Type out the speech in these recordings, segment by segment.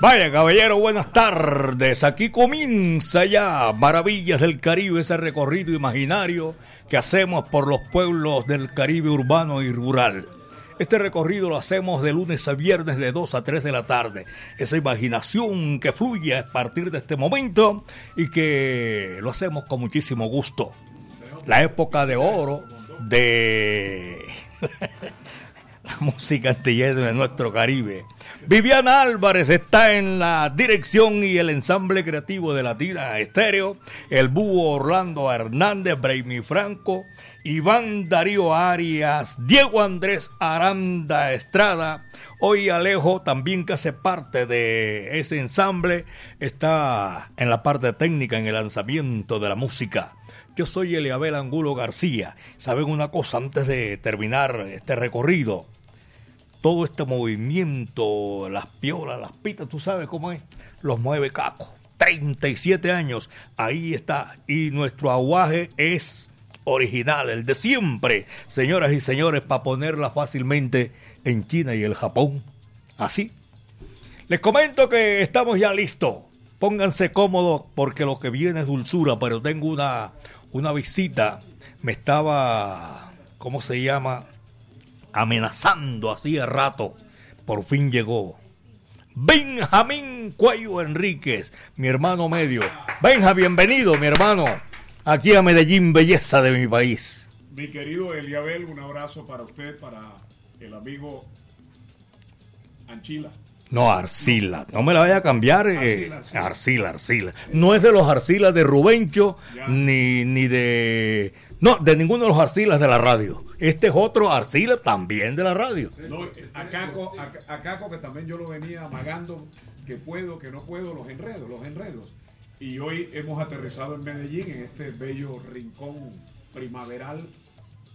Vaya caballero, buenas tardes. Aquí comienza ya Maravillas del Caribe, ese recorrido imaginario que hacemos por los pueblos del Caribe urbano y rural. Este recorrido lo hacemos de lunes a viernes de 2 a 3 de la tarde. Esa imaginación que fluye a partir de este momento y que lo hacemos con muchísimo gusto. La época de oro de música antillana de nuestro Caribe. Viviana Álvarez está en la dirección y el ensamble creativo de Latina Estéreo. El búho Orlando Hernández, Braimi Franco, Iván Darío Arias, Diego Andrés Aranda Estrada. Hoy Alejo también que hace parte de ese ensamble está en la parte técnica, en el lanzamiento de la música. Yo soy Eliabel Angulo García. ¿Saben una cosa antes de terminar este recorrido? Todo este movimiento, las piolas, las pitas, tú sabes cómo es, los mueve Caco. 37 años, ahí está. Y nuestro aguaje es original, el de siempre, señoras y señores, para ponerla fácilmente en China y el Japón. Así. Les comento que estamos ya listos. Pónganse cómodos porque lo que viene es dulzura, pero tengo una, una visita. Me estaba, ¿cómo se llama? Amenazando hacía rato, por fin llegó. Benjamín Cuello Enríquez, mi hermano medio. Benja, bienvenido, mi hermano, aquí a Medellín, belleza de mi país. Mi querido Eliabel, un abrazo para usted, para el amigo Anchila. No, Arcila. No me la vaya a cambiar. Eh, Arcila, Arcila, No es de los Arcilas de Rubencho, ni, ni de... No, de ninguno de los Arcilas de la radio. Este es otro Arcila también de la radio. No, a, Caco, que también yo lo venía amagando, que puedo, que no puedo, los enredos, los enredos. Y hoy hemos aterrizado en Medellín, en este bello rincón primaveral,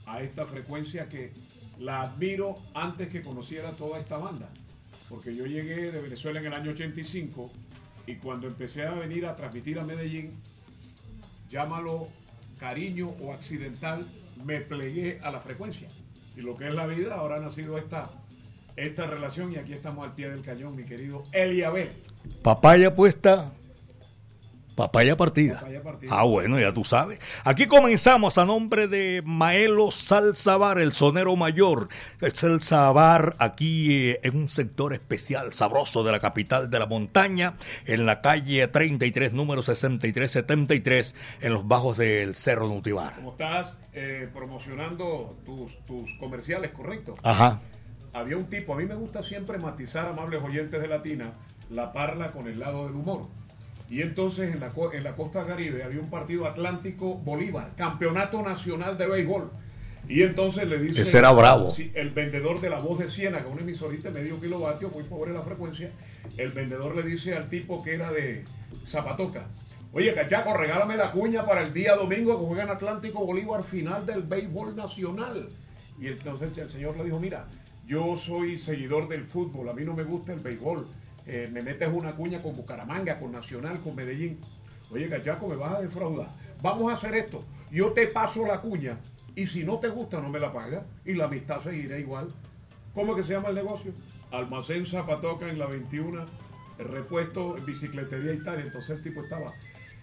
a esta frecuencia que la admiro antes que conociera toda esta banda. Porque yo llegué de Venezuela en el año 85 y cuando empecé a venir a transmitir a Medellín, llámalo cariño o accidental, me plegué a la frecuencia. Y lo que es la vida, ahora ha nacido esta, esta relación y aquí estamos al pie del cañón, mi querido Eliabel. Papaya puesta Papaya partida. Ah, bueno, ya tú sabes. Aquí comenzamos a nombre de Maelo Salzabar, el sonero mayor. El Salzabar aquí eh, en un sector especial, sabroso de la capital de la montaña, en la calle 33, número 6373, en los bajos del Cerro Nutivar. Como estás eh, promocionando tus, tus comerciales, correcto. Ajá. Había un tipo, a mí me gusta siempre matizar, amables oyentes de Latina, la parla con el lado del humor. Y entonces en la, en la costa caribe había un partido Atlántico Bolívar, campeonato nacional de béisbol. Y entonces le dice. Ese era bravo. el vendedor de la voz de Siena, con un emisorista de medio kilovatio, muy pobre la frecuencia. El vendedor le dice al tipo que era de Zapatoca: Oye, cachaco, regálame la cuña para el día domingo que juegan Atlántico Bolívar final del béisbol nacional. Y entonces el señor le dijo: Mira, yo soy seguidor del fútbol, a mí no me gusta el béisbol eh, me metes una cuña con Bucaramanga, con Nacional, con Medellín. Oye, cachaco, me vas a defraudar. Vamos a hacer esto. Yo te paso la cuña y si no te gusta no me la pagas y la amistad seguirá igual. ¿Cómo que se llama el negocio? Almacén Zapatoca en la 21, el repuesto, bicicletería y tal. Entonces el tipo estaba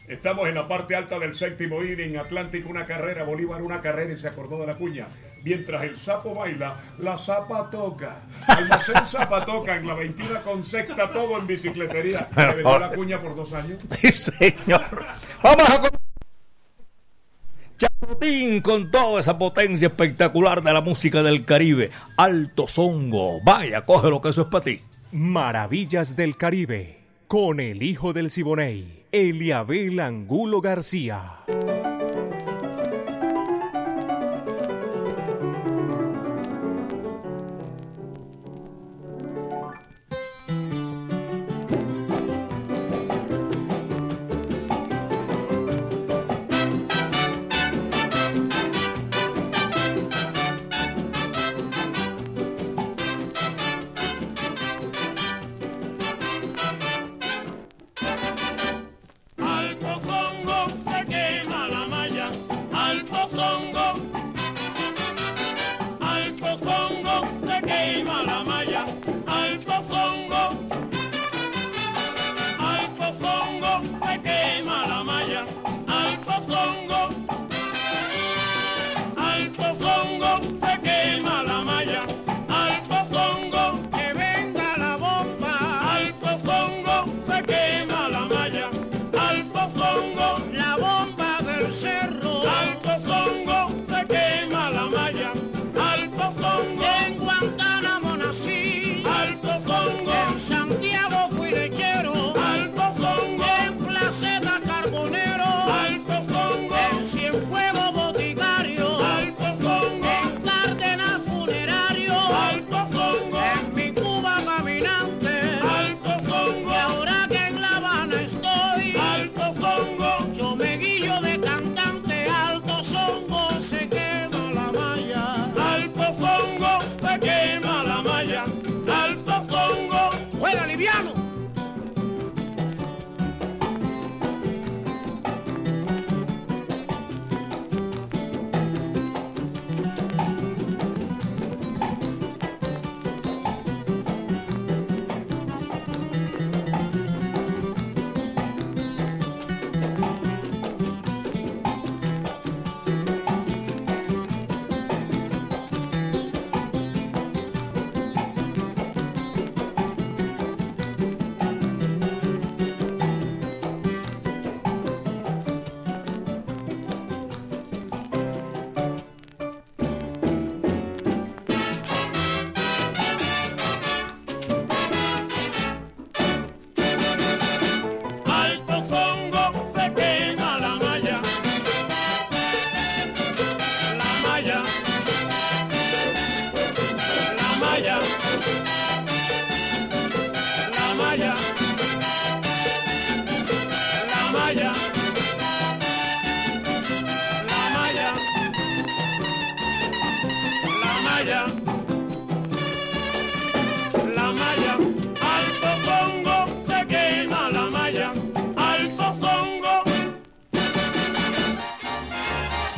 Estamos en la parte alta del séptimo inning, Atlántico una carrera, Bolívar una carrera y se acordó de la cuña. Mientras el sapo baila, la zapa toca. Almacén zapa toca en la 21 con sexta, todo en bicicletería. Me vendió la cuña por dos años. Sí, señor. Vamos a Chapotín con toda esa potencia espectacular de la música del Caribe. Alto Zongo. Vaya, coge lo que eso es para ti. Maravillas del Caribe. Con el hijo del Siboney, Eliabel Angulo García.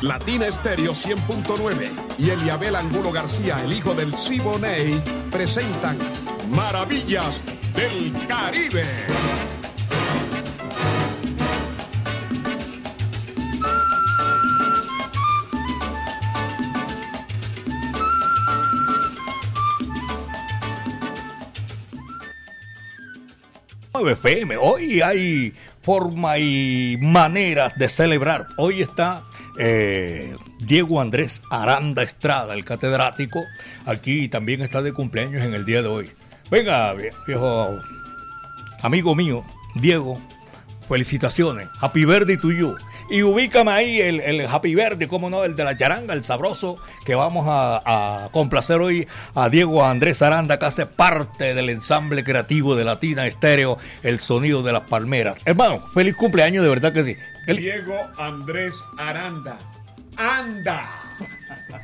Latina Estéreo 100.9 y Eliabel Angulo García, el hijo del Siboney, presentan Maravillas del Caribe. FM. Hoy hay forma y maneras de celebrar. Hoy está eh, Diego Andrés Aranda Estrada, el catedrático, aquí también está de cumpleaños en el día de hoy. Venga, viejo amigo mío, Diego, felicitaciones. Happy birthday to you. Y ubícame ahí el, el, Happy Verde, como no, el de la charanga, el sabroso, que vamos a, a, complacer hoy a Diego Andrés Aranda, que hace parte del ensamble creativo de Latina Estéreo, El Sonido de las Palmeras. Hermano, feliz cumpleaños, de verdad que sí. Diego Andrés Aranda. ¡Anda!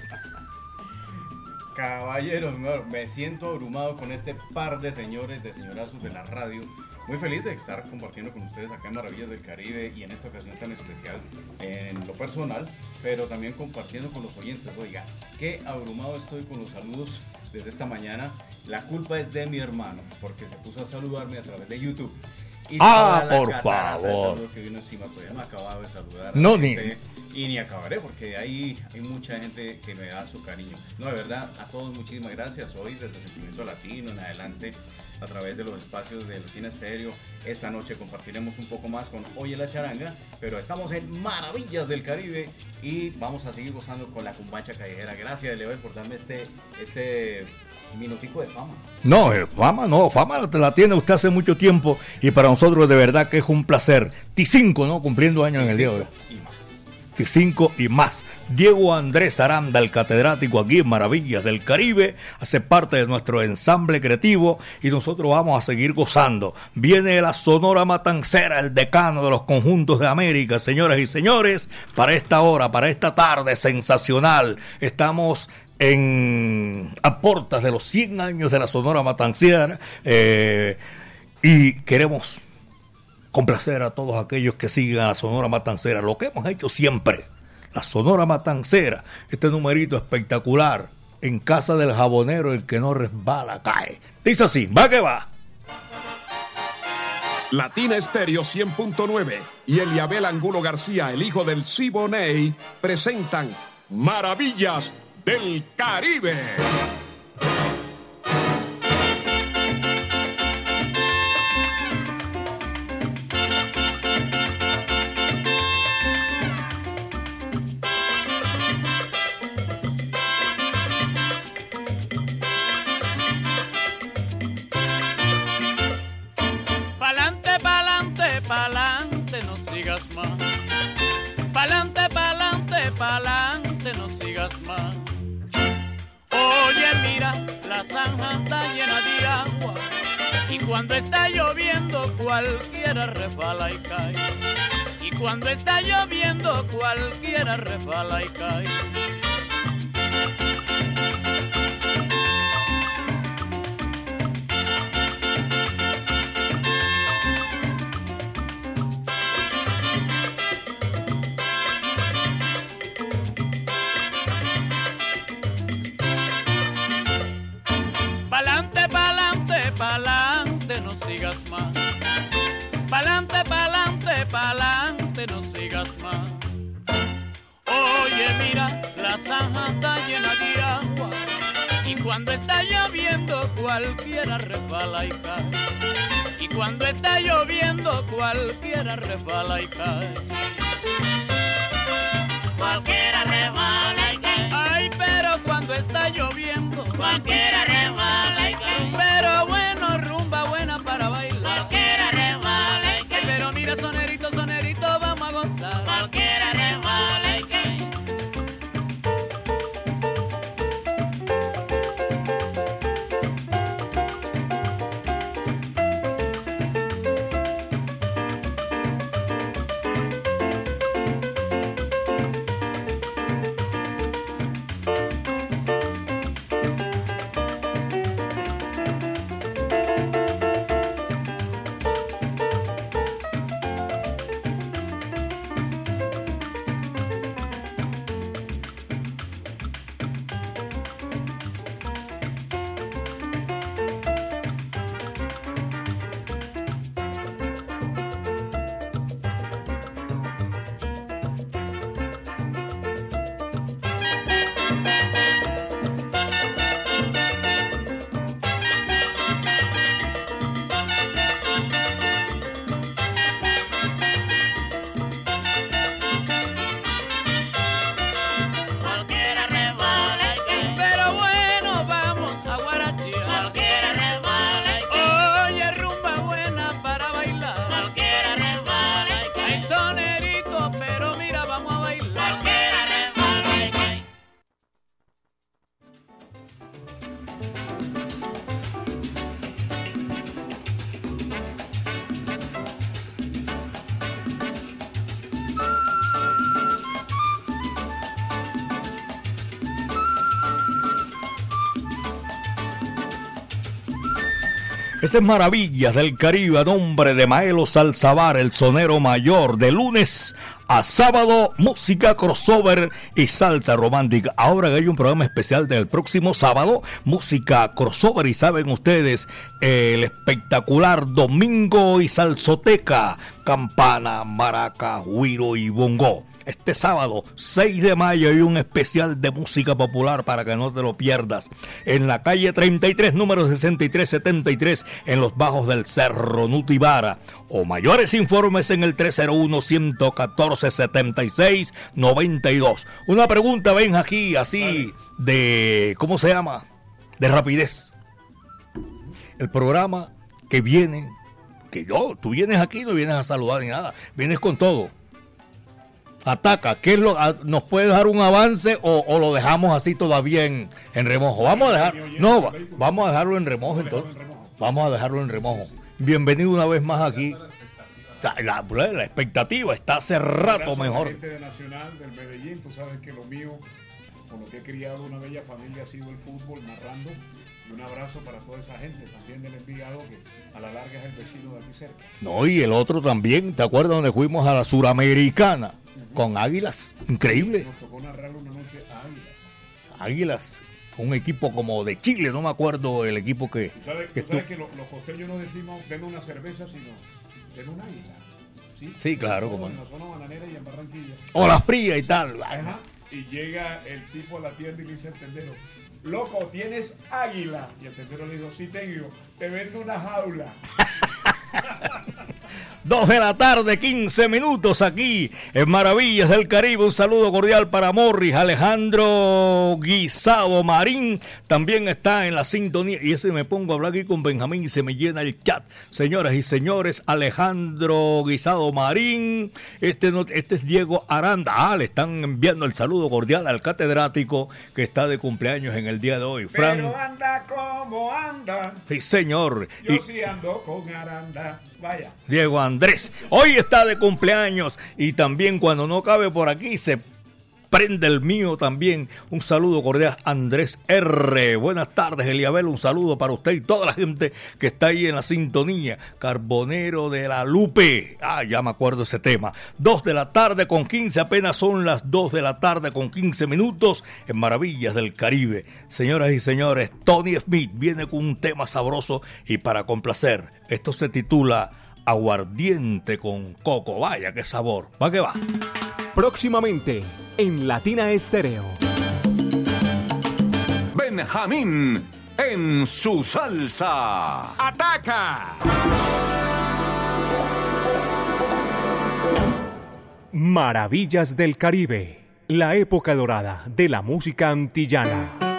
Caballeros, me siento abrumado con este par de señores, de señorazos de la radio muy feliz de estar compartiendo con ustedes acá en Maravillas del Caribe y en esta ocasión tan especial en lo personal, pero también compartiendo con los oyentes. Oiga, qué abrumado estoy con los saludos desde esta mañana. La culpa es de mi hermano, porque se puso a saludarme a través de YouTube. Y ah, por favor. Que vino encima, todavía no acabado de saludar. No, ni. Y ni acabaré, porque ahí hay mucha gente que me da su cariño. No, de verdad, a todos muchísimas gracias. Hoy, desde Sentimiento Latino en adelante, a través de los espacios de Latina Estéreo. Esta noche compartiremos un poco más con Oye la Charanga, pero estamos en Maravillas del Caribe y vamos a seguir gozando con la cumbacha callejera. Gracias, Level, por darme este, este minutico de fama. No, eh, fama no, fama la tiene usted hace mucho tiempo y para nosotros de verdad que es un placer. T5, ¿no? Cumpliendo años en el día de hoy y más. Diego Andrés Aranda, el catedrático aquí en Maravillas del Caribe, hace parte de nuestro ensamble creativo y nosotros vamos a seguir gozando. Viene la Sonora Matancera, el decano de los conjuntos de América, señoras y señores, para esta hora, para esta tarde sensacional. Estamos en a portas de los 100 años de la Sonora Matancera eh, y queremos complacer a todos aquellos que sigan a la Sonora Matancera, lo que hemos hecho siempre. La Sonora Matancera, este numerito espectacular, en casa del jabonero, el que no resbala cae. Dice así, va que va. Latina Estéreo 100.9 y Eliabel Angulo García, el hijo del Siboney, presentan Maravillas del Caribe. Cuando está lloviendo cualquiera refala y cae. Y cuando está lloviendo cualquiera refala y cae. Cuando está lloviendo, cualquiera resbala y cae. Y cuando está lloviendo, cualquiera resbala y cae. Cualquiera resbala y cae. Ay, pero cuando está lloviendo, cualquiera resbala y cae. Pero bueno, Este es Maravillas del Caribe a nombre de Maelo Salzabar, el sonero mayor, de lunes a sábado, música crossover y salsa romántica. Ahora hay un programa especial del próximo sábado, música crossover y saben ustedes, el espectacular Domingo y Salsoteca, campana, maraca, huiro y bongo. Este sábado, 6 de mayo, hay un especial de música popular para que no te lo pierdas. En la calle 33, número 6373, en los bajos del Cerro Nutibara. O mayores informes en el 301-114-76-92. Una pregunta, ven aquí, así, de. ¿Cómo se llama? De rapidez. El programa que viene, que yo, tú vienes aquí, no vienes a saludar ni nada, vienes con todo ataca. ¿Qué es lo, ¿Nos puede dar un avance o, o lo dejamos así todavía en, en, remojo? Vamos a dejar. No, vamos a dejarlo en remojo entonces. Vamos a dejarlo en remojo. Bienvenido una vez más aquí. O sea, la, la, expectativa está hace rato mejor. de Nacional, del Medellín, tú sabes que lo mío, con lo que he criado una bella familia, ha sido el fútbol, narrando. Y un abrazo para toda esa gente, también del Envigado, que a la larga es el vecino de aquí cerca. No, y el otro también, ¿te acuerdas donde fuimos a la Suramericana? con Águilas. Increíble. Nos tocó narrar una noche a Águilas. Águilas, un equipo como de Chile, no me acuerdo el equipo que. Tú sabes que, tú sabes que los, los costeños no decimos den una cerveza, sino den un águila. Sí, sí claro. Como como en la zona bananera y en Barranquilla. O la fría y tal. Ajá. Y llega el tipo a la tienda y le dice al tendero, loco, ¿tienes águila? Y el tendero le dijo, sí tengo, te vendo una jaula. Dos de la tarde, 15 minutos aquí en Maravillas del Caribe. Un saludo cordial para Morris, Alejandro Guisado Marín. También está en la sintonía. Y eso me pongo a hablar aquí con Benjamín y se me llena el chat. Señoras y señores, Alejandro Guisado Marín. Este, no, este es Diego Aranda. Ah, le están enviando el saludo cordial al catedrático que está de cumpleaños en el día de hoy. Fran. Pero anda como anda. Sí, señor. Yo y... sí ando con Aranda. Vaya. Diego Andrés. Hoy está de cumpleaños y también cuando no cabe por aquí se prende el mío también. Un saludo cordial Andrés R. Buenas tardes, Eliabel. Un saludo para usted y toda la gente que está ahí en la sintonía. Carbonero de la Lupe. Ah, ya me acuerdo ese tema. Dos de la tarde con 15, apenas son las dos de la tarde con 15 minutos en Maravillas del Caribe. Señoras y señores, Tony Smith viene con un tema sabroso y para complacer. Esto se titula Aguardiente con coco. Vaya, qué sabor. Va que va. Próximamente en Latina Estéreo. Benjamín en su salsa. ¡Ataca! Maravillas del Caribe. La época dorada de la música antillana.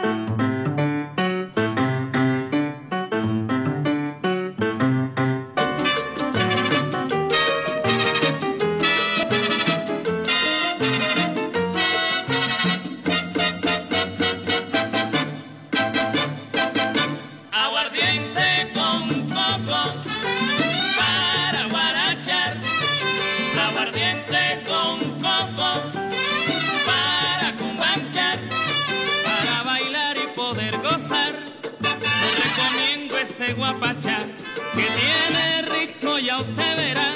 Que tiene ritmo, ya usted verá,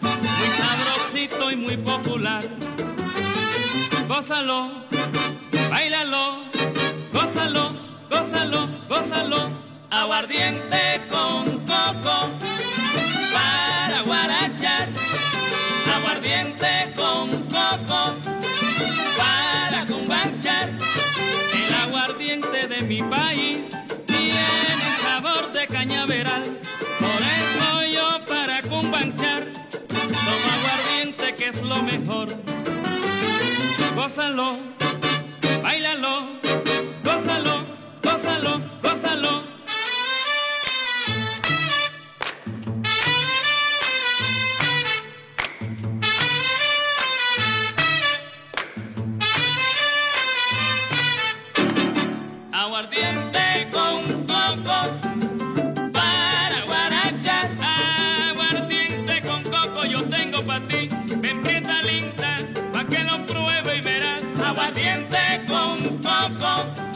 muy sabrosito y muy popular. Gózalo, bailalo, gózalo, gózalo, gózalo, aguardiente con coco de cañaveral. Por eso yo para cumbanchar tomo aguardiente que es lo mejor. Gózalo, bailalo, gózalo, gózalo, gózalo. Aguardiente con coco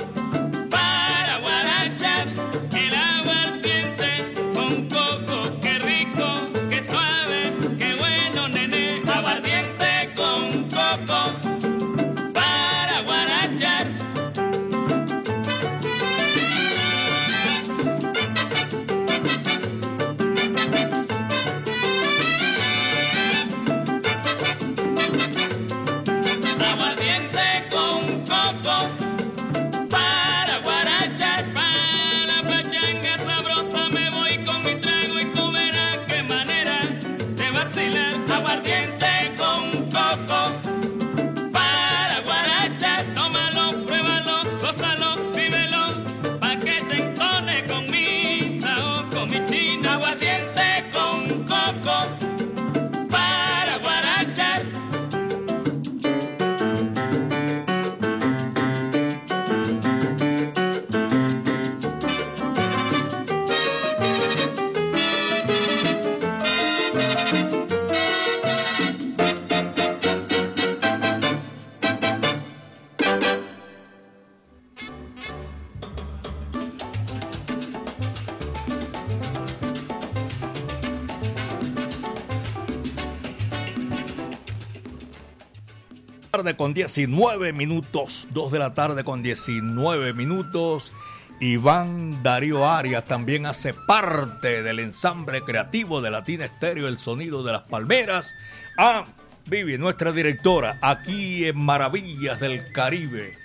con 19 minutos, 2 de la tarde con 19 minutos. Iván Darío Arias también hace parte del ensamble creativo de Latina Estéreo, El Sonido de las Palmeras. Ah, Vivi, nuestra directora, aquí en Maravillas del Caribe.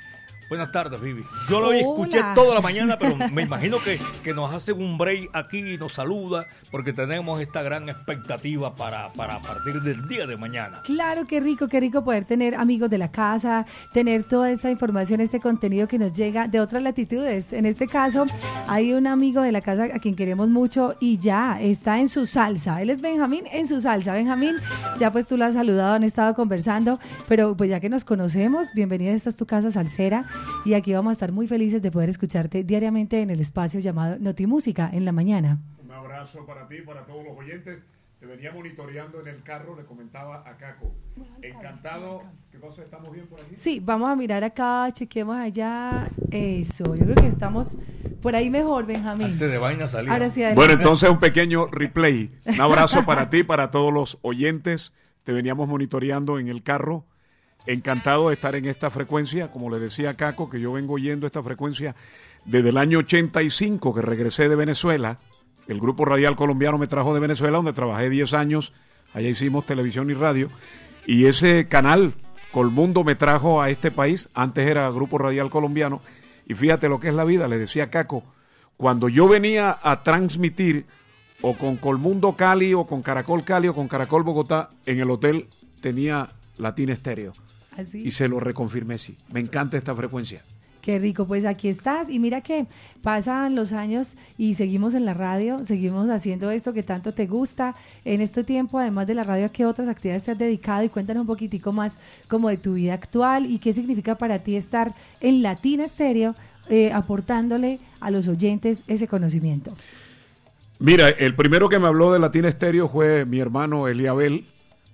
Buenas tardes, Vivi. Yo lo Hola. escuché toda la mañana, pero me imagino que, que nos hace un break aquí y nos saluda porque tenemos esta gran expectativa para, para a partir del día de mañana. Claro, qué rico, qué rico poder tener amigos de la casa, tener toda esta información, este contenido que nos llega de otras latitudes. En este caso, hay un amigo de la casa a quien queremos mucho y ya está en su salsa. Él es Benjamín en su salsa. Benjamín, ya pues tú lo has saludado, han estado conversando, pero pues ya que nos conocemos, bienvenida, esta es tu casa salsera y aquí vamos a estar muy felices de poder escucharte diariamente en el espacio llamado Notimúsica en la mañana. Un abrazo para ti, para todos los oyentes. Te venía monitoreando en el carro, le comentaba a Caco. Encantado. ¿Qué cosa? ¿Estamos bien por aquí? Sí, vamos a mirar acá, chequemos allá. Eso, yo creo que estamos por ahí mejor, Benjamín. Antes de vaina salir. Ahora sí. Bueno, entonces un pequeño replay. Un abrazo para ti, para todos los oyentes. Te veníamos monitoreando en el carro. Encantado de estar en esta frecuencia. Como le decía Caco, que yo vengo oyendo esta frecuencia desde el año 85, que regresé de Venezuela. El grupo radial colombiano me trajo de Venezuela, donde trabajé 10 años. Allá hicimos televisión y radio. Y ese canal, Colmundo, me trajo a este país. Antes era Grupo Radial Colombiano. Y fíjate lo que es la vida, le decía Caco. Cuando yo venía a transmitir o con Colmundo Cali o con Caracol Cali o con Caracol Bogotá, en el hotel tenía Latina Estéreo. Así. Y se lo reconfirmé, sí. Me encanta esta frecuencia. Qué rico, pues aquí estás. Y mira que pasan los años y seguimos en la radio, seguimos haciendo esto que tanto te gusta. En este tiempo, además de la radio, ¿a qué otras actividades te has dedicado? Y cuéntanos un poquitico más como de tu vida actual y qué significa para ti estar en Latina Estéreo eh, aportándole a los oyentes ese conocimiento. Mira, el primero que me habló de Latina Estéreo fue mi hermano Eliabel,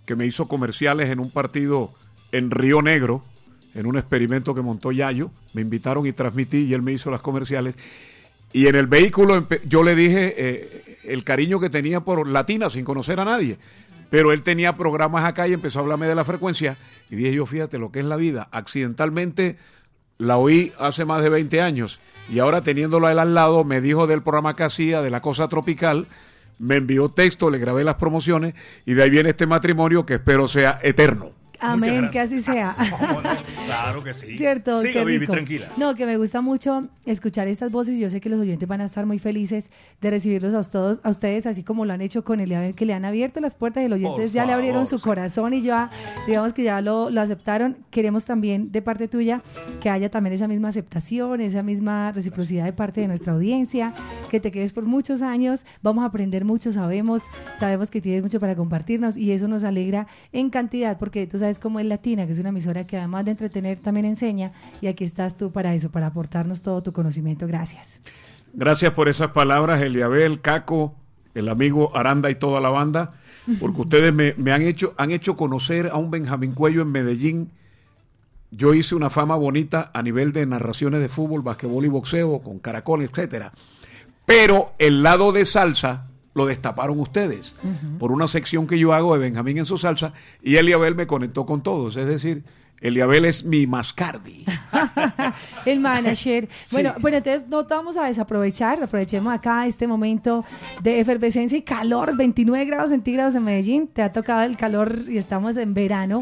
que me hizo comerciales en un partido en Río Negro, en un experimento que montó Yayo. Me invitaron y transmití y él me hizo las comerciales. Y en el vehículo yo le dije eh, el cariño que tenía por Latina sin conocer a nadie. Pero él tenía programas acá y empezó a hablarme de la frecuencia. Y dije yo, fíjate lo que es la vida. Accidentalmente la oí hace más de 20 años y ahora teniéndolo a él al lado me dijo del programa que hacía, de la cosa tropical, me envió texto, le grabé las promociones y de ahí viene este matrimonio que espero sea eterno. Amén, que así sea. Claro que sí. Cierto, Siga, Vivi, tranquila. No, que me gusta mucho escuchar estas voces. Yo sé que los oyentes van a estar muy felices de recibirlos a todos, a ustedes, así como lo han hecho con Eliabel, que le han abierto las puertas y los oyentes Por ya le abrieron favor, su sí. corazón y ya, digamos que ya lo, lo aceptaron. Queremos también de parte tuya que haya también esa misma aceptación, esa misma reciprocidad de parte de nuestra audiencia, que te quedes por muchos años. Vamos a aprender mucho, sabemos, sabemos que tienes mucho para compartirnos y eso nos alegra en cantidad, porque tú sabes cómo es Latina, que es una emisora que además de entretener también enseña y aquí estás tú para eso, para aportarnos todo tu conocimiento. Gracias. Gracias por esas palabras, Eliabel, Caco, el amigo Aranda y toda la banda, porque ustedes me, me han, hecho, han hecho conocer a un Benjamín Cuello en Medellín. Yo hice una fama bonita a nivel de narraciones de fútbol, basquetbol y boxeo, con Caracol, etcétera. Pero el lado de salsa lo destaparon ustedes por una sección que yo hago de Benjamín en su salsa y Eliabel me conectó con todos. Es decir, Eliabel es mi mascardi. El manager. Bueno, bueno, entonces no te vamos a desaprovechar, aprovechemos acá este momento de efervescencia y calor, 29 grados centígrados en Medellín, te ha tocado el calor y estamos en verano.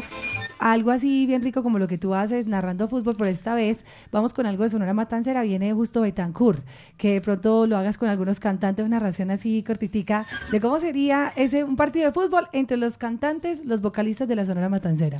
Algo así bien rico como lo que tú haces narrando fútbol, por esta vez vamos con algo de Sonora Matancera, viene justo Betancourt, que de pronto lo hagas con algunos cantantes, una narración así cortitica de cómo sería ese un partido de fútbol entre los cantantes, los vocalistas de la Sonora Matancera.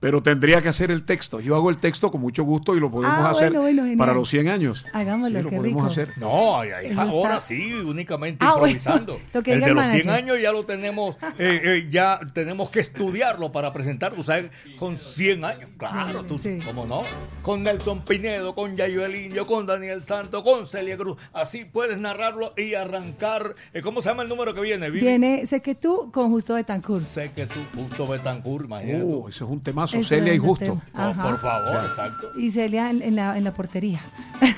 Pero tendría que hacer el texto. Yo hago el texto con mucho gusto y lo podemos Ah, hacer bueno, bueno, para los 100 años. Hagámoslo, Sí, lo qué podemos rico. hacer. No, Eso ahora está- sí, únicamente Ah, bueno, improvisando. lo que el de el los 100 manager. años ya lo tenemos, eh, eh, ya tenemos que estudiarlo para presentarlo, ¿sabes? Con 100 años, claro, tú, Sí. ¿cómo no? Con Nelson Pinedo, con Yayo El Indio, con Daniel Santo, con Celia Cruz. Así puedes narrarlo y arrancar. eh, ¿Cómo se llama el número que viene? Vivi? Viene Sé que tú con Justo Betancourt. Sé que tú, justo Betancourt, imagínate. Oh, ese es un Celia y Justo. por favor, exacto. Y Celia en, en la, en la portería.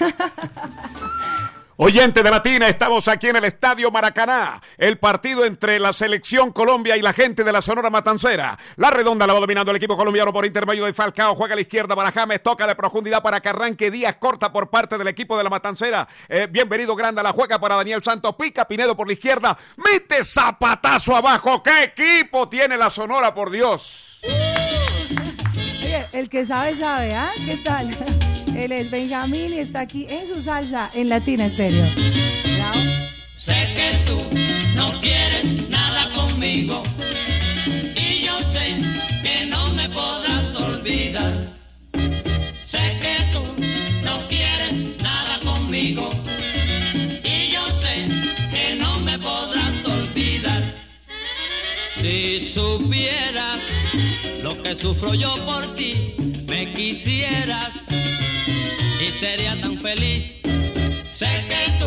Oyente de Latina, estamos aquí en el Estadio Maracaná. El partido entre la selección Colombia y la gente de la Sonora Matancera. La redonda la va dominando el equipo colombiano por intermedio de Falcao. Juega a la izquierda para James. Toca de profundidad para que arranque Díaz. Corta por parte del equipo de la Matancera. Eh, bienvenido Granda. La juega para Daniel Santos. Pica Pinedo por la izquierda. Mete zapatazo abajo. ¿Qué equipo tiene la Sonora, por Dios? Oye, el que sabe, sabe, ¿ah? ¿Qué tal? Él es Benjamín y está aquí en su salsa en Latina Estéreo. Sé que tú no quieres nada conmigo y yo sé que no me podrás olvidar. Sé que tú no quieres nada conmigo y yo sé que no me podrás olvidar. Si supieras sufro yo por ti, me quisieras y sería tan feliz. Sé que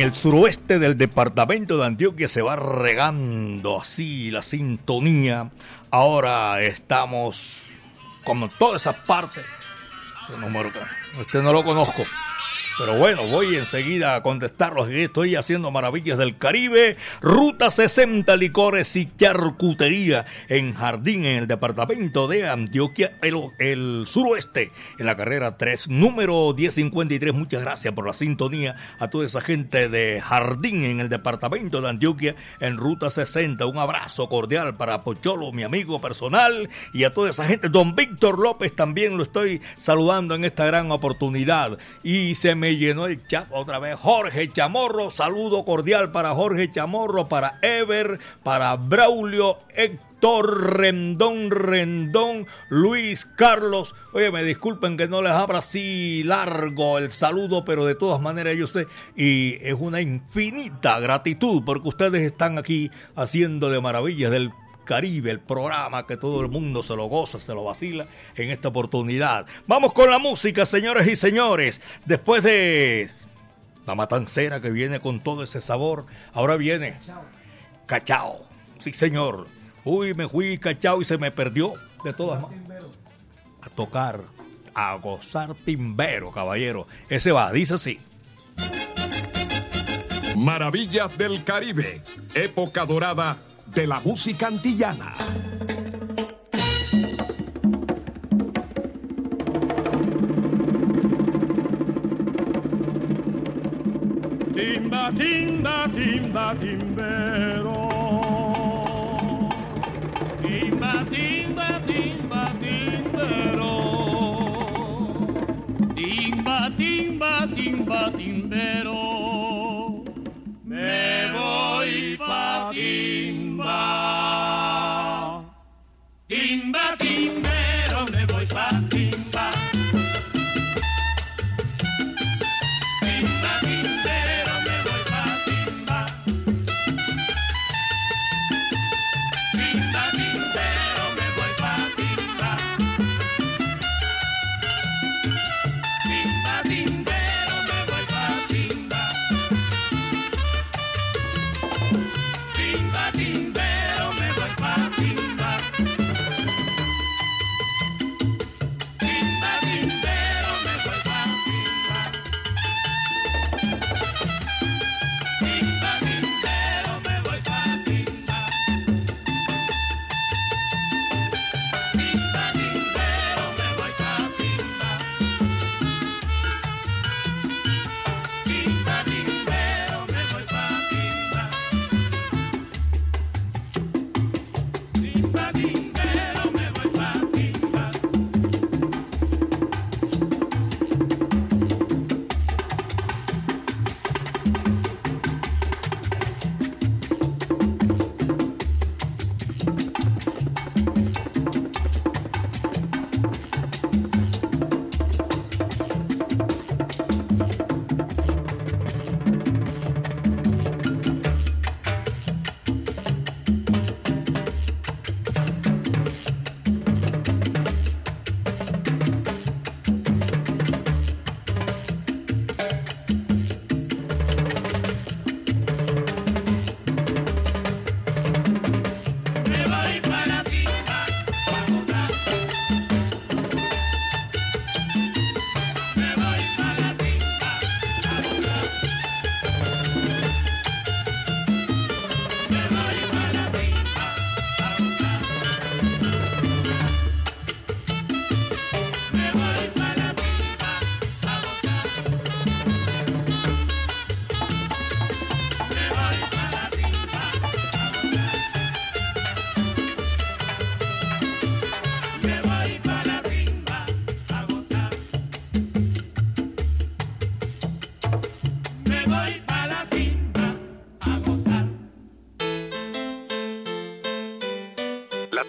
En el suroeste del departamento de Antioquia se va regando así la sintonía. Ahora estamos como en todas esas partes. Ese número que usted no lo conozco. Pero bueno, voy enseguida a contestarlos. Estoy haciendo maravillas del Caribe. Ruta 60 Licores y Charcutería en Jardín, en el departamento de Antioquia, el, el suroeste, en la carrera 3, número 1053. Muchas gracias por la sintonía a toda esa gente de Jardín, en el departamento de Antioquia, en Ruta 60. Un abrazo cordial para Pocholo, mi amigo personal, y a toda esa gente. Don Víctor López también lo estoy saludando en esta gran oportunidad. Y se me llenó el chat otra vez. Jorge Chamorro, saludo cordial para Jorge Chamorro, para Ever, para Braulio, Héctor Rendón, Rendón, Luis Carlos. Oye, me disculpen que no les abra así largo el saludo, pero de todas maneras yo sé, y es una infinita gratitud porque ustedes están aquí haciendo de maravillas del Caribe, el programa que todo el mundo se lo goza, se lo vacila en esta oportunidad. Vamos con la música, señores y señores. Después de la matancera que viene con todo ese sabor, ahora viene cachao. Sí, señor. Uy, me fui cachao y se me perdió de todas. A tocar, a gozar timbero, caballero. Ese va, dice así. Maravillas del Caribe, época dorada de la música antillana. Timba, timba, timba, timbero. Timba, timba, timba, timbero. Timba, timba, timba, timbero. Me voy pa' timba. Bimba, bimba.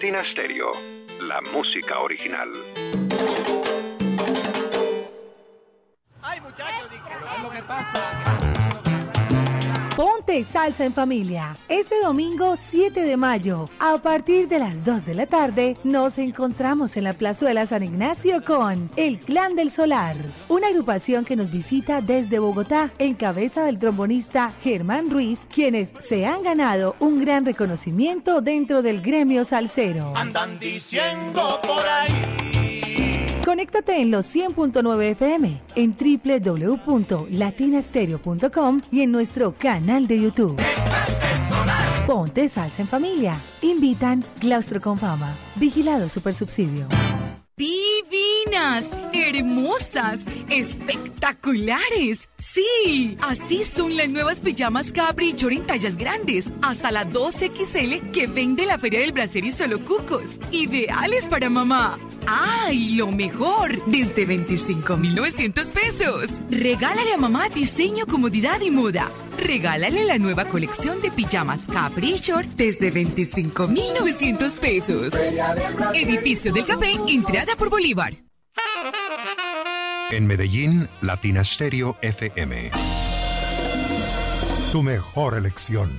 Latina Stereo, la música original. Ay, muchachos, lo que pasa. Ponte salsa en familia. Este domingo 7 de mayo, a partir de las 2 de la tarde, nos encontramos en la Plazuela San Ignacio con El Clan del Solar, una agrupación que nos visita desde Bogotá en cabeza del trombonista Germán Ruiz, quienes se han ganado un gran reconocimiento dentro del gremio salsero. Andan diciendo por ahí. Conéctate en los 100.9 FM, en www.latinastereo.com y en nuestro canal de YouTube. Ponte salsa en familia. Invitan Claustro con Fama. Vigilado Supersubsidio. Divinas, hermosas, espectaculares. Sí, así son las nuevas pijamas Caprichor en tallas grandes, hasta la 2XL que vende la Feria del Bracer y Solo Cucos. Ideales para mamá. ¡Ay, lo mejor! Desde 25,900 pesos. Regálale a mamá diseño, comodidad y moda. Regálale la nueva colección de pijamas Caprichor desde 25,900 pesos. Edificio del Café, entrada por Bolívar. En Medellín, Latina Stereo FM. Tu mejor elección.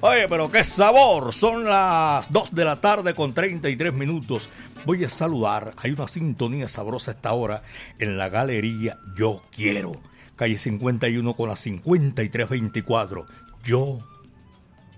Oye, pero qué sabor. Son las 2 de la tarde con 33 minutos. Voy a saludar. Hay una sintonía sabrosa a esta hora en la galería Yo Quiero. Calle 51 con la 5324. Yo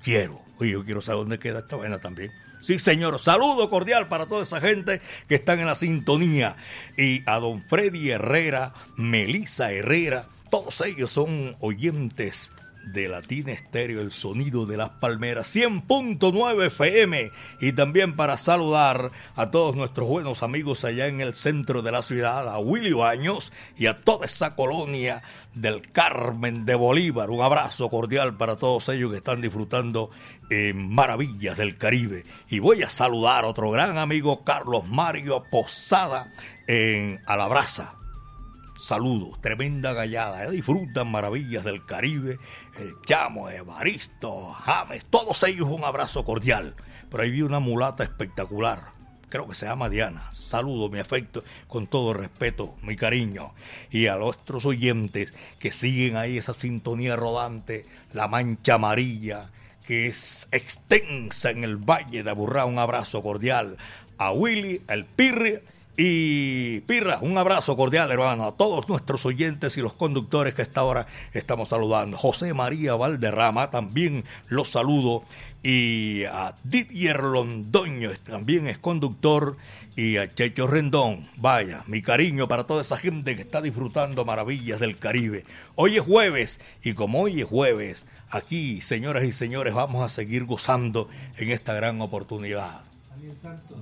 quiero. Oye, yo quiero saber dónde queda esta vaina también. Sí, señor. Saludo cordial para toda esa gente que están en la sintonía. Y a don Freddy Herrera, Melisa Herrera, todos ellos son oyentes de Latina Estéreo, el sonido de las palmeras, 100.9 FM. Y también para saludar a todos nuestros buenos amigos allá en el centro de la ciudad, a Willy Baños y a toda esa colonia del Carmen de Bolívar. Un abrazo cordial para todos ellos que están disfrutando en Maravillas del Caribe. Y voy a saludar a otro gran amigo, Carlos Mario Posada, en Alabraza saludos, tremenda gallada. ¿eh? Disfrutan maravillas del Caribe, el Chamo, Evaristo, James, todos ellos un abrazo cordial. Pero ahí vi una mulata espectacular. Creo que se llama Diana. Saludo, mi afecto, con todo respeto, mi cariño. Y a nuestros oyentes que siguen ahí esa sintonía rodante, la mancha amarilla, que es extensa en el Valle de Aburrá. Un abrazo cordial a Willy, el Pirri y Pirra, un abrazo cordial, hermano, a todos nuestros oyentes y los conductores que esta hora estamos saludando. José María Valderrama, también los saludo. Y a Didier Londoño, también es conductor. Y a Checho Rendón, vaya, mi cariño para toda esa gente que está disfrutando maravillas del Caribe. Hoy es jueves, y como hoy es jueves, aquí, señoras y señores, vamos a seguir gozando en esta gran oportunidad.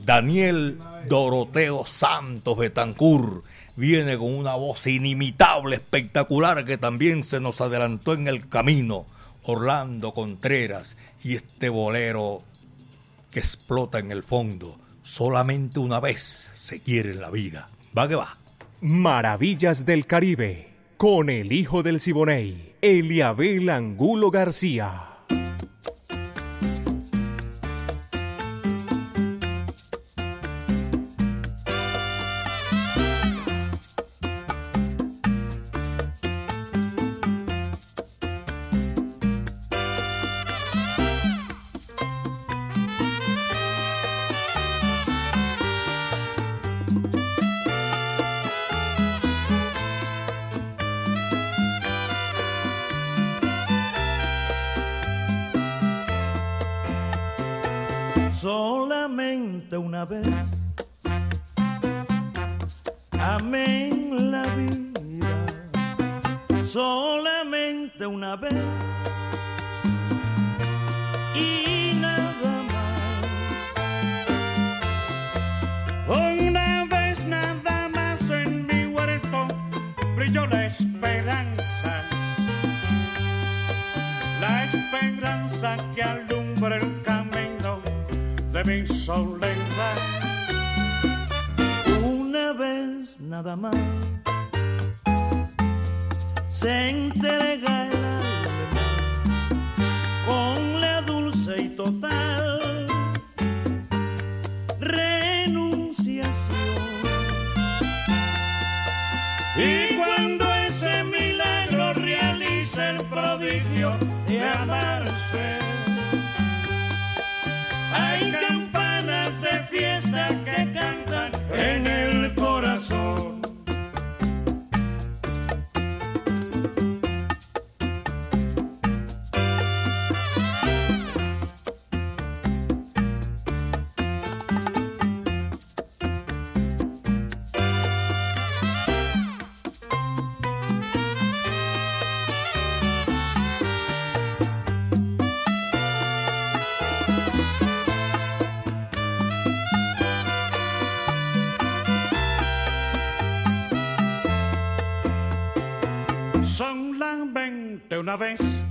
Daniel Doroteo Santos Betancur viene con una voz inimitable, espectacular, que también se nos adelantó en el camino. Orlando Contreras y este bolero que explota en el fondo. Solamente una vez se quiere en la vida. Va que va. Maravillas del Caribe, con el hijo del Siboney, Eliabel Angulo García. parabéns.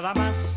Nada más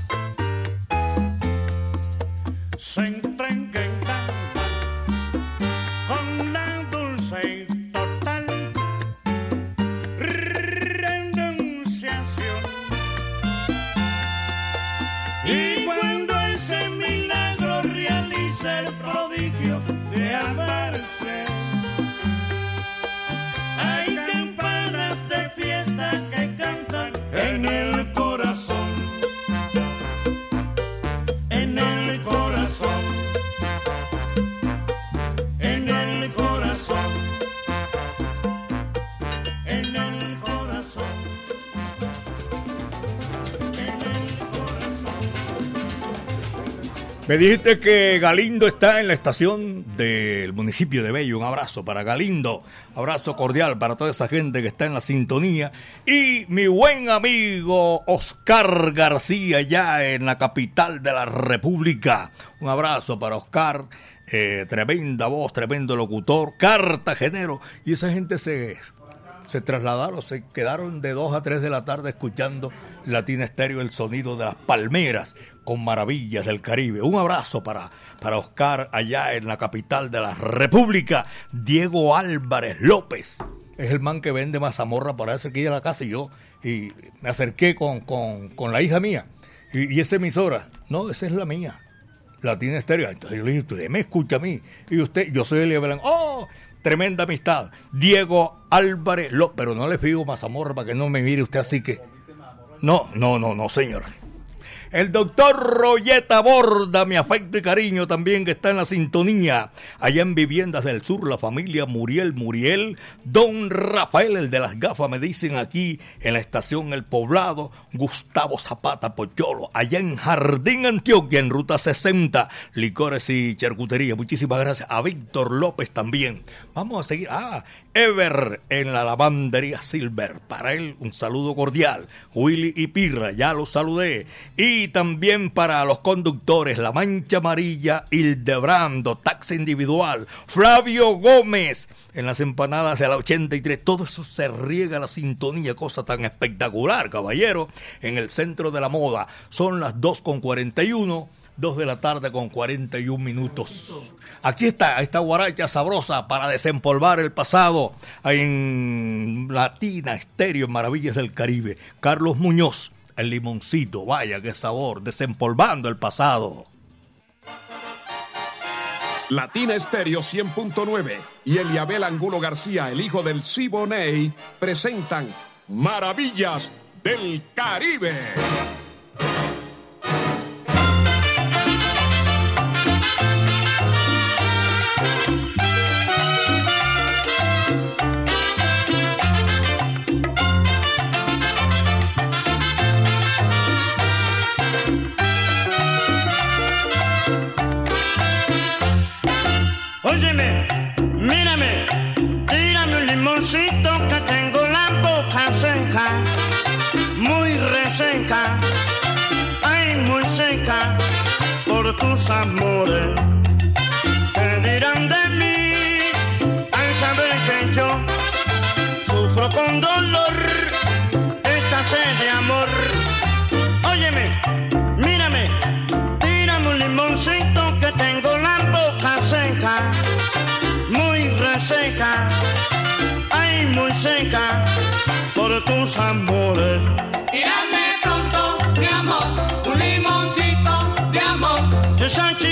Me dijiste que Galindo está en la estación del municipio de Bello. Un abrazo para Galindo. Abrazo cordial para toda esa gente que está en la sintonía. Y mi buen amigo Oscar García, ya en la capital de la República. Un abrazo para Oscar. Eh, tremenda voz, tremendo locutor, cartagenero. Y esa gente se, se trasladaron, se quedaron de 2 a 3 de la tarde escuchando Latina Estéreo, el sonido de las palmeras con maravillas del Caribe. Un abrazo para, para Oscar allá en la capital de la República, Diego Álvarez López. Es el man que vende mazamorra para cerquilla de la casa y yo y me acerqué con, con, con la hija mía. Y, y esa emisora, no, esa es la mía. Latina Estéreo. Entonces yo le dije, usted me escucha a mí. Y usted, yo soy Elia Belán. ¡Oh! Tremenda amistad. Diego Álvarez López. Pero no le pido mazamorra para que no me mire usted así que. No, no, no, no, señor. El doctor Royeta Borda, mi afecto y cariño también que está en la sintonía. Allá en Viviendas del Sur, la familia Muriel Muriel. Don Rafael, el de las gafas, me dicen aquí en la estación El Poblado. Gustavo Zapata Pocholo. Allá en Jardín Antioquia, en Ruta 60. Licores y charcutería. Muchísimas gracias. A Víctor López también. Vamos a seguir. Ah, Ever en la lavandería Silver. Para él, un saludo cordial. Willy y Pirra, ya los saludé. Y también para los conductores, La Mancha Amarilla, Hildebrando, Taxi Individual, Flavio Gómez. En las empanadas de la 83, todo eso se riega la sintonía, cosa tan espectacular, caballero. En el centro de la moda, son las 2 con 41. 2 de la tarde con 41 minutos. Aquí está, esta guaracha sabrosa para desempolvar el pasado en Latina Estéreo en Maravillas del Caribe. Carlos Muñoz, el limoncito, vaya qué sabor, desempolvando el pasado. Latina Estéreo 100.9 y Eliabel Angulo García, el hijo del Siboney, presentan Maravillas del Caribe. Tus amores. ¿Qué dirán de mí al saber que yo sufro con dolor esta sed de amor? Óyeme, mírame, tírame un limoncito que tengo la boca seca, muy reseca, ay, muy seca, por tus amores. Amor.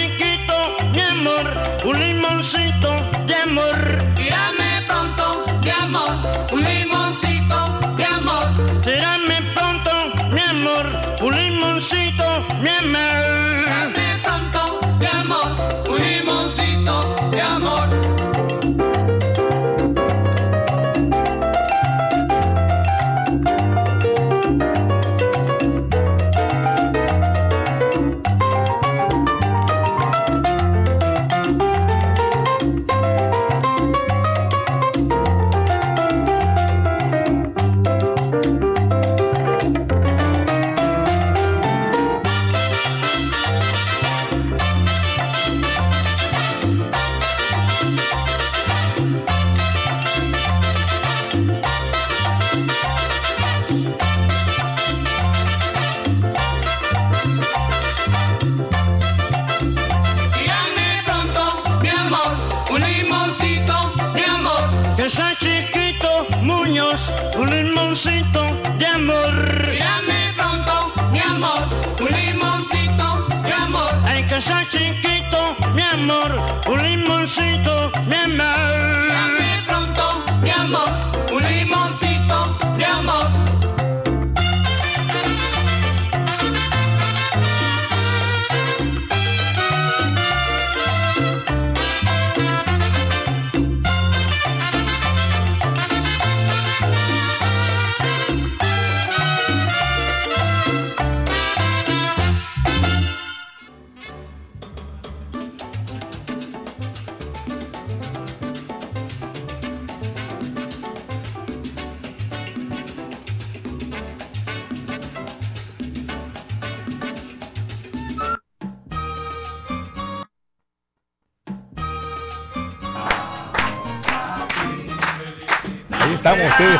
Limoncito de amor. Tírame pronto, mi amor, un limoncito de amor. Ay, que soy chiquito, mi amor, un limoncito, mi amor.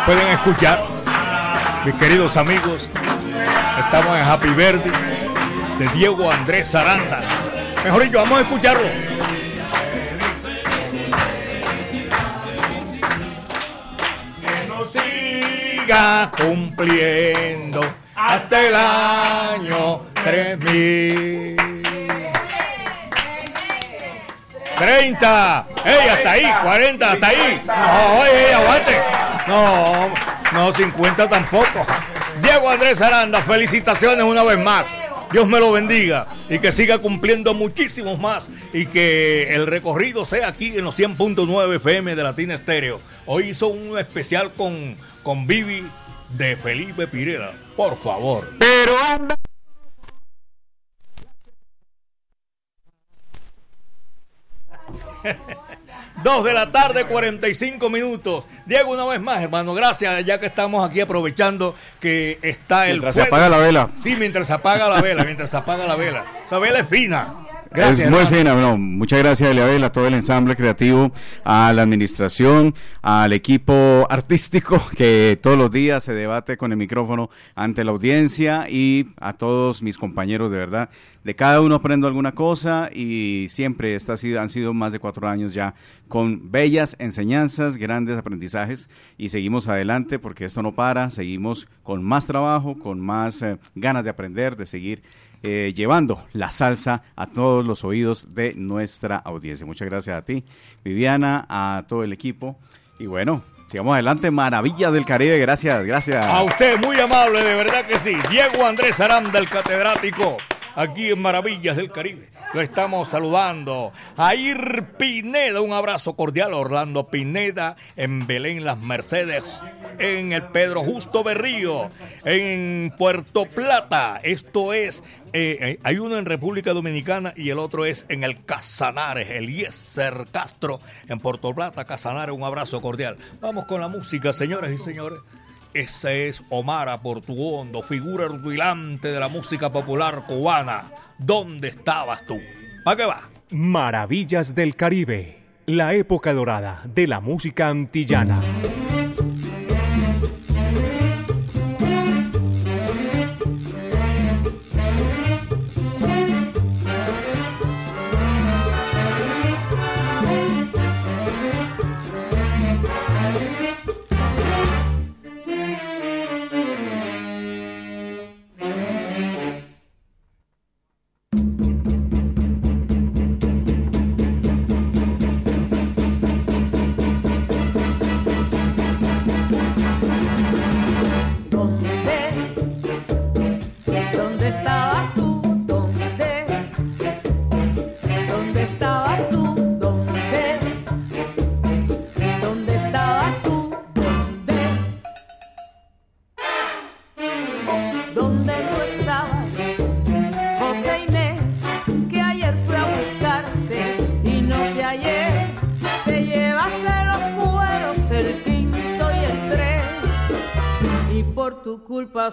Pueden escuchar, mis queridos amigos, estamos en Happy Verde de Diego Andrés Aranda. Mejor dicho, vamos a escucharlo. Que no siga cumpliendo hasta el año 3000. 30. ¡Ey, hasta ahí! 40, hasta ahí. No, ey, aguante. No, no, 50 tampoco. Diego Andrés Aranda, felicitaciones una vez más. Dios me lo bendiga y que siga cumpliendo muchísimos más y que el recorrido sea aquí en los 100.9 FM de Latina Estéreo. Hoy hizo un especial con, con Vivi de Felipe Pirela. Por favor. Pero anda. Dos de la tarde, 45 minutos. Diego, una vez más, hermano, gracias, ya que estamos aquí aprovechando que está el Mientras se apaga la vela. Sí, mientras se apaga la vela, mientras se apaga la vela. Esa vela es fina. Gracias. es muy fina, muchas gracias Eliabel, a todo el ensamble creativo, a la administración, al equipo artístico que todos los días se debate con el micrófono ante la audiencia y a todos mis compañeros de verdad. De cada uno aprendo alguna cosa y siempre esta han sido más de cuatro años ya con bellas enseñanzas, grandes aprendizajes y seguimos adelante porque esto no para, seguimos con más trabajo, con más eh, ganas de aprender, de seguir eh, llevando la salsa a todos los oídos de nuestra audiencia. Muchas gracias a ti, Viviana, a todo el equipo. Y bueno, sigamos adelante. Maravillas del Caribe. Gracias, gracias. A usted, muy amable, de verdad que sí. Diego Andrés Aranda, el catedrático, aquí en Maravillas del Caribe. Lo estamos saludando. Jair Pineda, un abrazo cordial. Orlando Pineda, en Belén Las Mercedes, en el Pedro Justo Berrío, en Puerto Plata. Esto es, eh, eh, hay uno en República Dominicana y el otro es en el Casanares, Eliezer Castro, en Puerto Plata, Casanares. Un abrazo cordial. Vamos con la música, señoras y señores. Ese es Omar Portuondo, figura rutilante de la música popular cubana. ¿Dónde estabas tú? ¿Para qué va? Maravillas del Caribe, la época dorada de la música antillana.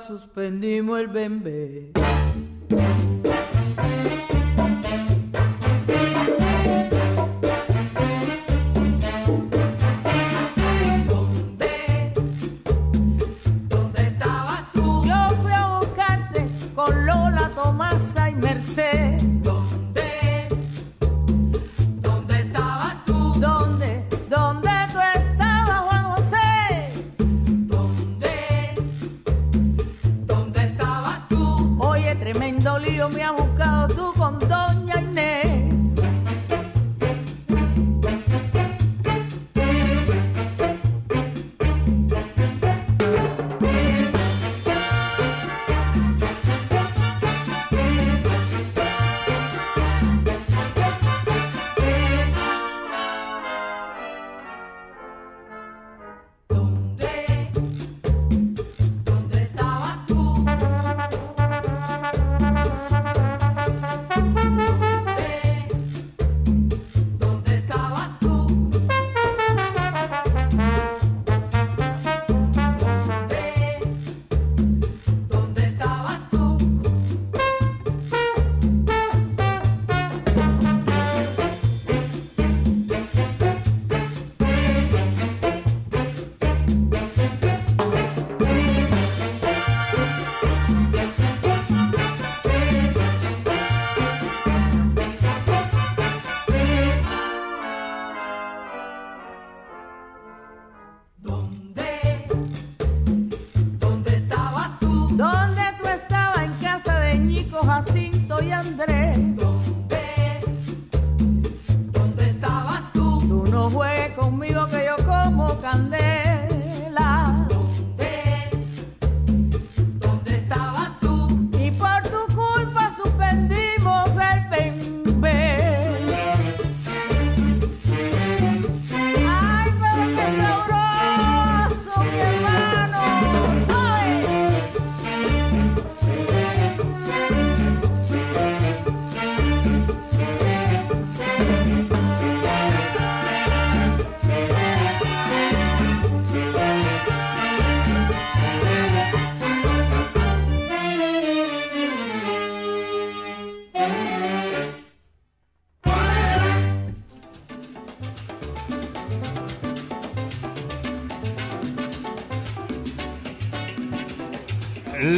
Suspendimos el bembé.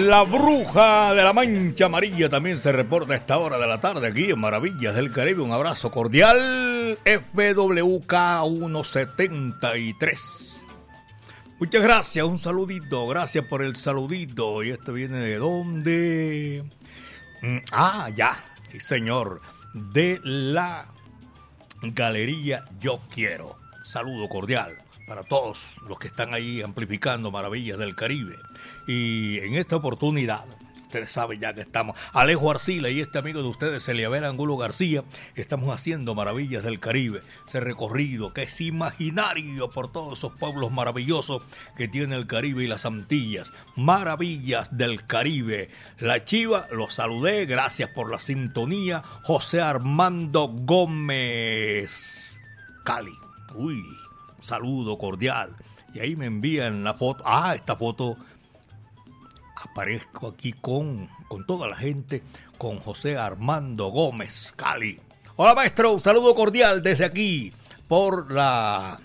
La bruja de la mancha amarilla también se reporta a esta hora de la tarde aquí en Maravillas del Caribe. Un abrazo cordial. FWK173. Muchas gracias, un saludito. Gracias por el saludito. ¿Y este viene de dónde? Mm, Ah, ya, señor. De la Galería Yo Quiero. Saludo cordial para todos los que están ahí amplificando Maravillas del Caribe. Y en esta oportunidad, ustedes saben ya que estamos, Alejo Arcila y este amigo de ustedes, Eliabel Angulo García, estamos haciendo Maravillas del Caribe, ese recorrido que es imaginario por todos esos pueblos maravillosos que tiene el Caribe y las Antillas. Maravillas del Caribe. La Chiva, los saludé, gracias por la sintonía. José Armando Gómez. Cali. Uy, saludo cordial. Y ahí me envían la foto. Ah, esta foto aparezco aquí con, con toda la gente, con José Armando Gómez, Cali. Hola maestro, un saludo cordial desde aquí por la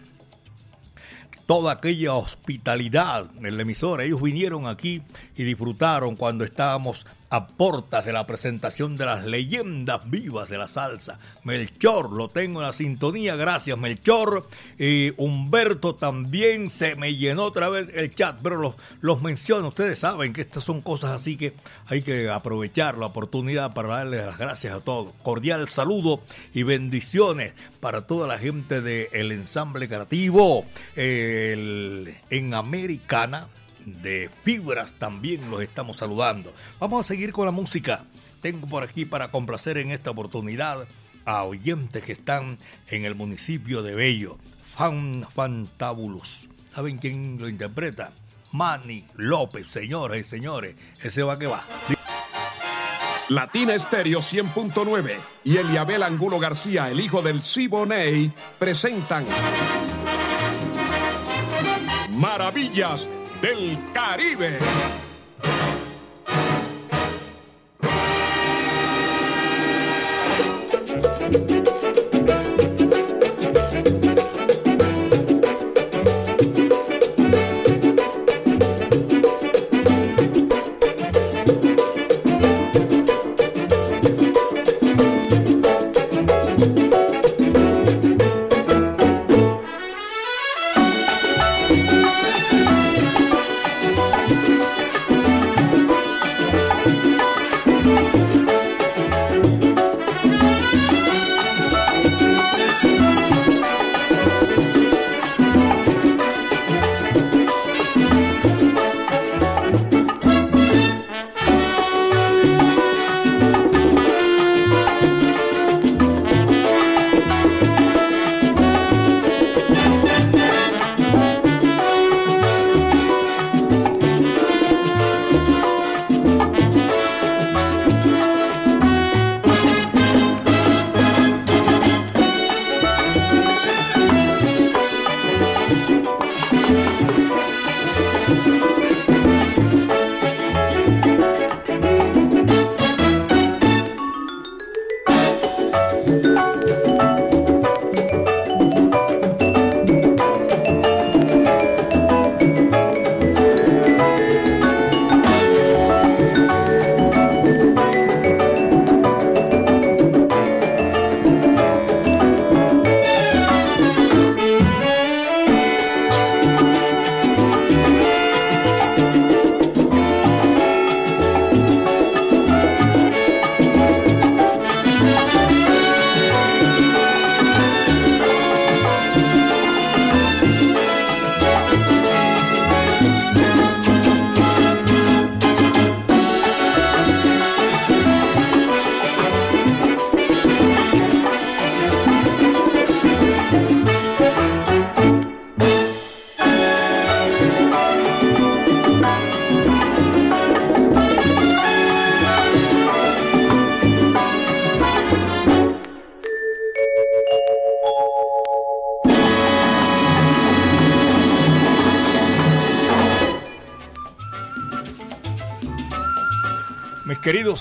toda aquella hospitalidad en la emisora. Ellos vinieron aquí y disfrutaron cuando estábamos a portas de la presentación de las leyendas vivas de la salsa. Melchor, lo tengo en la sintonía, gracias Melchor. Y Humberto también se me llenó otra vez el chat, pero los, los menciono. Ustedes saben que estas son cosas así que hay que aprovechar la oportunidad para darles las gracias a todos. Cordial saludo y bendiciones para toda la gente del ensamble creativo el- en Americana de Fibras también los estamos saludando. Vamos a seguir con la música. Tengo por aquí para complacer en esta oportunidad a oyentes que están en el municipio de Bello. Fan Fantabulous. ¿Saben quién lo interpreta? Manny López, señoras y señores. Ese va que va. Latina Estéreo 100.9 y Eliabel Angulo García, el hijo del Siboney, presentan Maravillas del Caribe.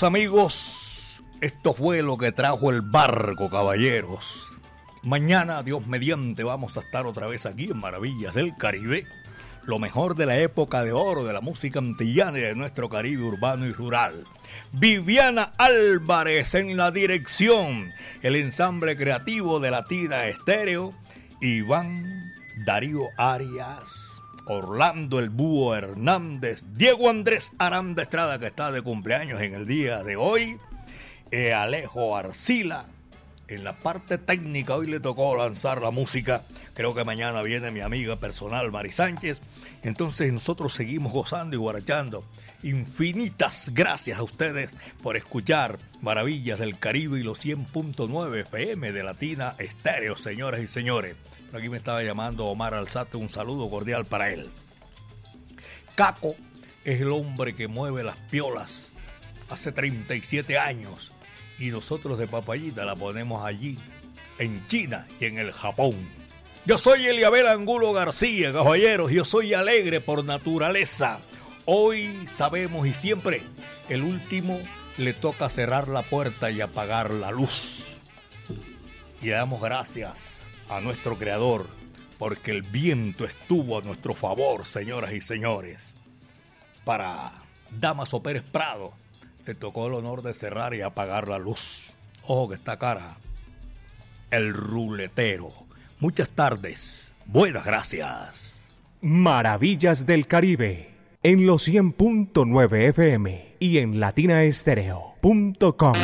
Amigos, esto fue lo que trajo el barco, caballeros. Mañana, Dios mediante, vamos a estar otra vez aquí en Maravillas del Caribe. lo mejor de la época de oro de la música antillana y de nuestro Caribe urbano y rural. Viviana Álvarez en la dirección, el ensamble creativo de Latina Estéreo, Iván Darío Arias, Orlando el Búho Hernández, Diego Andrés Aranda Estrada que está de cumpleaños en el día de hoy, e Alejo Arcila. En la parte técnica hoy le tocó lanzar la música. Creo que mañana viene mi amiga personal Mari Sánchez. Entonces nosotros seguimos gozando y guarachando. Infinitas gracias a ustedes por escuchar Maravillas del Caribe y los 100.9 FM de Latina Estéreo, señoras y señores. Aquí me estaba llamando Omar Alzate, un saludo cordial para él. Caco es el hombre que mueve las piolas hace 37 años y nosotros de papayita la ponemos allí, en China y en el Japón. Yo soy Eliabel Angulo García, caballeros, yo soy alegre por naturaleza. Hoy sabemos y siempre el último le toca cerrar la puerta y apagar la luz. Y damos gracias a nuestro Creador porque el viento estuvo a nuestro favor, señoras y señores. Para Damaso Pérez Prado, le tocó el honor de cerrar y apagar la luz. Ojo que está cara. El ruletero. Muchas tardes. Buenas gracias. Maravillas del Caribe. En los 100.9 FM y en latinaestereo.com.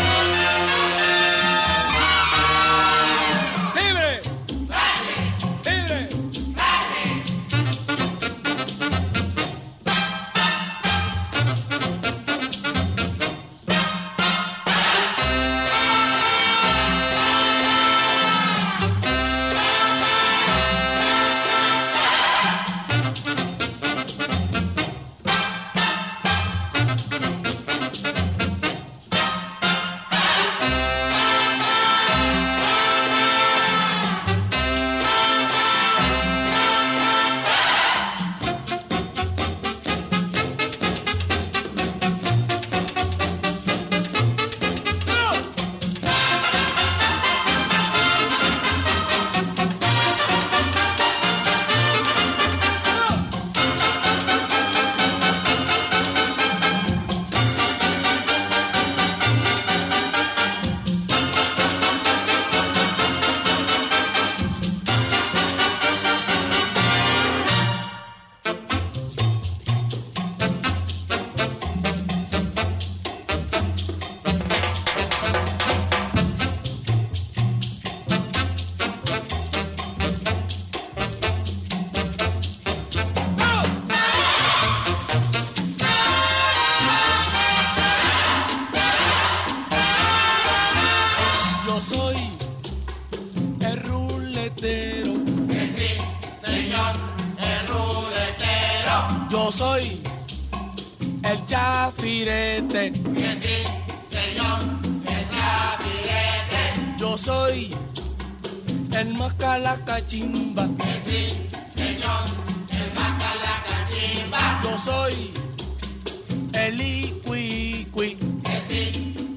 soy el chafirete. Que sí, señor, el chapirete. Yo soy el macalacachimba. Que sí, señor, el macalacachimba. Yo soy el icuicui. Que sí,